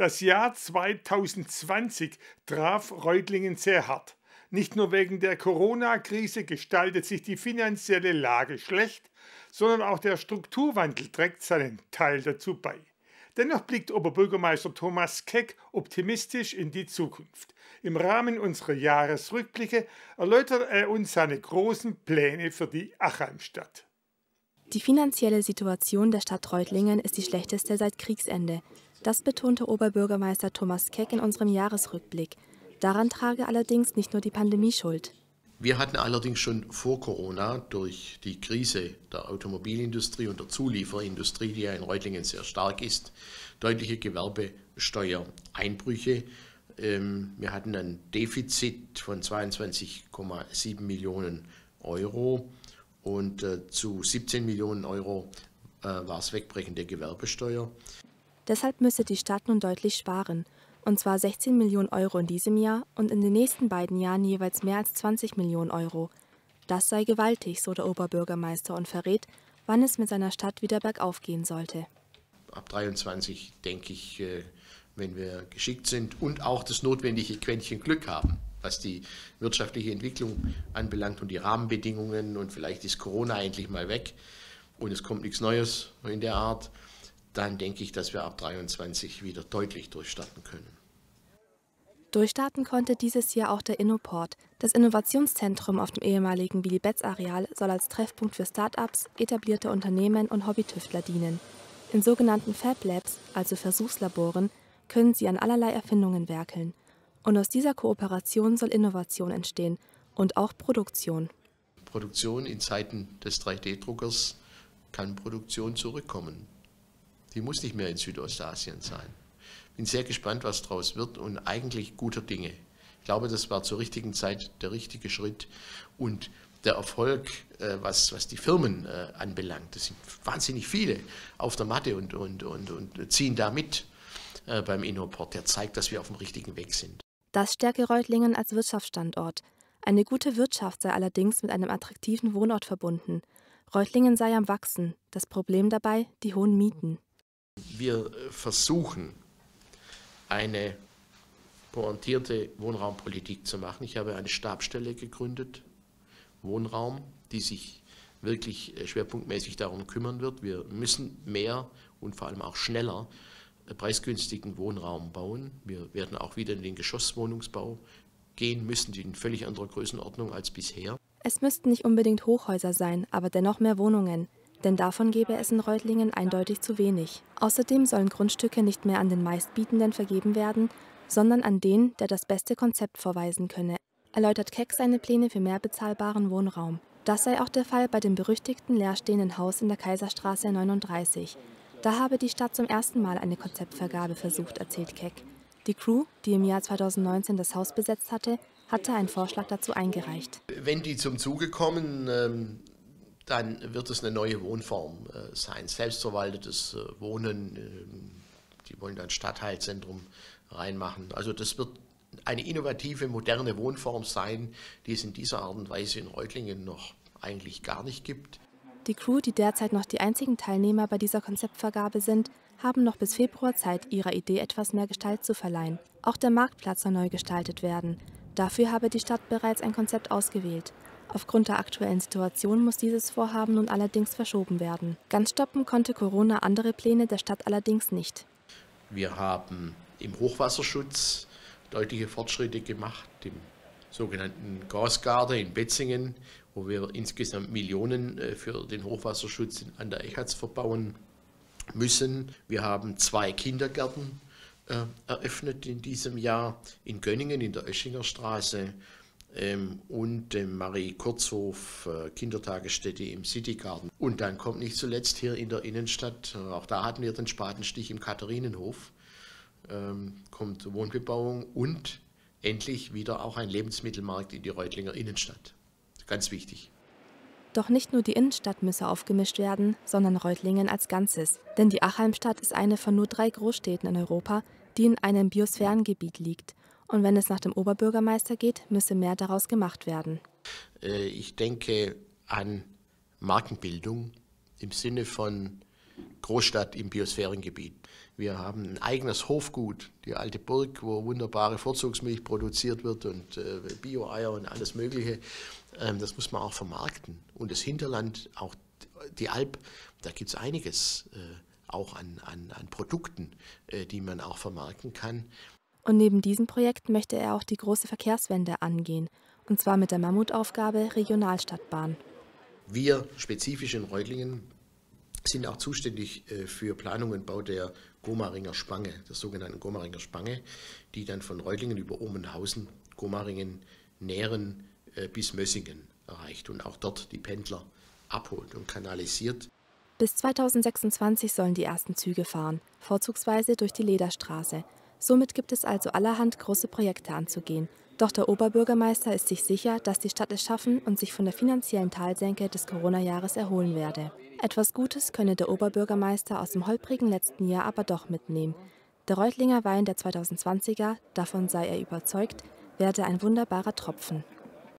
Das Jahr 2020 traf Reutlingen sehr hart. Nicht nur wegen der Corona-Krise gestaltet sich die finanzielle Lage schlecht, sondern auch der Strukturwandel trägt seinen Teil dazu bei. Dennoch blickt Oberbürgermeister Thomas Keck optimistisch in die Zukunft. Im Rahmen unserer Jahresrückblicke erläutert er uns seine großen Pläne für die Achalmstadt. Die finanzielle Situation der Stadt Reutlingen ist die schlechteste seit Kriegsende. Das betonte Oberbürgermeister Thomas Keck in unserem Jahresrückblick. Daran trage allerdings nicht nur die Pandemie Schuld. Wir hatten allerdings schon vor Corona durch die Krise der Automobilindustrie und der Zulieferindustrie, die ja in Reutlingen sehr stark ist, deutliche Gewerbesteuereinbrüche. Ähm, wir hatten ein Defizit von 22,7 Millionen Euro und äh, zu 17 Millionen Euro äh, war es Wegbrechen der Gewerbesteuer. Deshalb müsse die Stadt nun deutlich sparen und zwar 16 Millionen Euro in diesem Jahr und in den nächsten beiden Jahren jeweils mehr als 20 Millionen Euro. Das sei gewaltig, so der Oberbürgermeister und verrät, wann es mit seiner Stadt wieder bergauf gehen sollte. Ab 23 denke ich, äh, wenn wir geschickt sind und auch das notwendige Quäntchen Glück haben, was die wirtschaftliche Entwicklung anbelangt und die Rahmenbedingungen und vielleicht ist Corona endlich mal weg und es kommt nichts Neues in der Art, dann denke ich, dass wir ab 23 wieder deutlich durchstarten können. Durchstarten konnte dieses Jahr auch der Innoport. Das Innovationszentrum auf dem ehemaligen Willy Betz Areal soll als Treffpunkt für Start-ups, etablierte Unternehmen und Hobbytüftler dienen. In sogenannten Fab Labs, also Versuchslaboren, können sie an allerlei Erfindungen werkeln. Und aus dieser Kooperation soll Innovation entstehen und auch Produktion. Produktion in Zeiten des 3D-Druckers kann Produktion zurückkommen. Die muss nicht mehr in Südostasien sein. Bin sehr gespannt, was daraus wird und eigentlich guter Dinge. Ich glaube, das war zur richtigen Zeit der richtige Schritt und der Erfolg, äh, was, was die Firmen äh, anbelangt. Das sind wahnsinnig viele auf der Matte und, und, und, und ziehen da mit äh, beim Innoport. Der zeigt, dass wir auf dem richtigen Weg sind. Das stärke Reutlingen als Wirtschaftsstandort. Eine gute Wirtschaft sei allerdings mit einem attraktiven Wohnort verbunden. Reutlingen sei am Wachsen. Das Problem dabei die hohen Mieten. Wir versuchen, eine pointierte Wohnraumpolitik zu machen. Ich habe eine Stabstelle gegründet, Wohnraum, die sich wirklich äh, schwerpunktmäßig darum kümmern wird. Wir müssen mehr und vor allem auch schneller äh, preisgünstigen Wohnraum bauen. Wir werden auch wieder in den Geschosswohnungsbau gehen müssen, die in völlig anderer Größenordnung als bisher. Es müssten nicht unbedingt Hochhäuser sein, aber dennoch mehr Wohnungen denn davon gäbe es in Reutlingen eindeutig zu wenig. Außerdem sollen Grundstücke nicht mehr an den Meistbietenden vergeben werden, sondern an den, der das beste Konzept vorweisen könne, erläutert Keck seine Pläne für mehr bezahlbaren Wohnraum. Das sei auch der Fall bei dem berüchtigten leerstehenden Haus in der Kaiserstraße 39. Da habe die Stadt zum ersten Mal eine Konzeptvergabe versucht, erzählt Keck. Die Crew, die im Jahr 2019 das Haus besetzt hatte, hatte einen Vorschlag dazu eingereicht. Wenn die zum Zuge kommen, ähm, dann wird es eine neue Wohnform äh, sein. Selbstverwaltetes äh, Wohnen, äh, die wollen dann Stadtteilzentrum reinmachen. Also das wird eine innovative, moderne Wohnform sein, die es in dieser Art und Weise in Reutlingen noch eigentlich gar nicht gibt. Die Crew, die derzeit noch die einzigen Teilnehmer bei dieser Konzeptvergabe sind, haben noch bis Februar Zeit, ihrer Idee etwas mehr Gestalt zu verleihen. Auch der Marktplatz soll neu gestaltet werden. Dafür habe die Stadt bereits ein Konzept ausgewählt. Aufgrund der aktuellen Situation muss dieses Vorhaben nun allerdings verschoben werden. Ganz stoppen konnte Corona andere Pläne der Stadt allerdings nicht. Wir haben im Hochwasserschutz deutliche Fortschritte gemacht, im sogenannten Gasgarde in Betzingen, wo wir insgesamt Millionen äh, für den Hochwasserschutz an der Echatz verbauen müssen. Wir haben zwei Kindergärten äh, eröffnet in diesem Jahr in Gönningen in der Öschinger Straße ähm, und dem Marie Kurzhof äh, Kindertagesstätte im Citygarten. Und dann kommt nicht zuletzt hier in der Innenstadt, äh, auch da hatten wir den Spatenstich im Katharinenhof, ähm, kommt Wohnbebauung und endlich wieder auch ein Lebensmittelmarkt in die Reutlinger Innenstadt. Ganz wichtig. Doch nicht nur die Innenstadt müsse aufgemischt werden, sondern Reutlingen als Ganzes. Denn die Achalmstadt ist eine von nur drei Großstädten in Europa, die in einem Biosphärengebiet liegt und wenn es nach dem Oberbürgermeister geht, müsse mehr daraus gemacht werden. Äh, ich denke an Markenbildung im Sinne von Großstadt im Biosphärengebiet. Wir haben ein eigenes Hofgut, die alte Burg, wo wunderbare Vorzugsmilch produziert wird und äh, Bio-Eier und alles Mögliche. Ähm, das muss man auch vermarkten. Und das Hinterland, auch die Alp, da gibt es einiges äh, auch an, an, an Produkten, äh, die man auch vermarkten kann. Und neben diesem Projekt möchte er auch die große Verkehrswende angehen, und zwar mit der Mammutaufgabe Regionalstadtbahn. Wir spezifisch in Reutlingen sind auch zuständig äh, für Planung und Bau der Gomaringer Spange, der sogenannten Gomaringer Spange, die dann von Reutlingen über Omenhausen, Gomaringen, Nähren äh, bis Mössingen erreicht und auch dort die Pendler abholt und kanalisiert. Bis 2026 sollen die ersten Züge fahren, vorzugsweise durch die Lederstraße. Somit gibt es also allerhand große Projekte anzugehen. Doch der Oberbürgermeister ist sich sicher, dass die Stadt es schaffen und sich von der finanziellen Talsenke des Corona-Jahres erholen werde. Etwas Gutes könne der Oberbürgermeister aus dem holprigen letzten Jahr aber doch mitnehmen. Der Reutlinger Wein der 2020er, davon sei er überzeugt, werde ein wunderbarer Tropfen.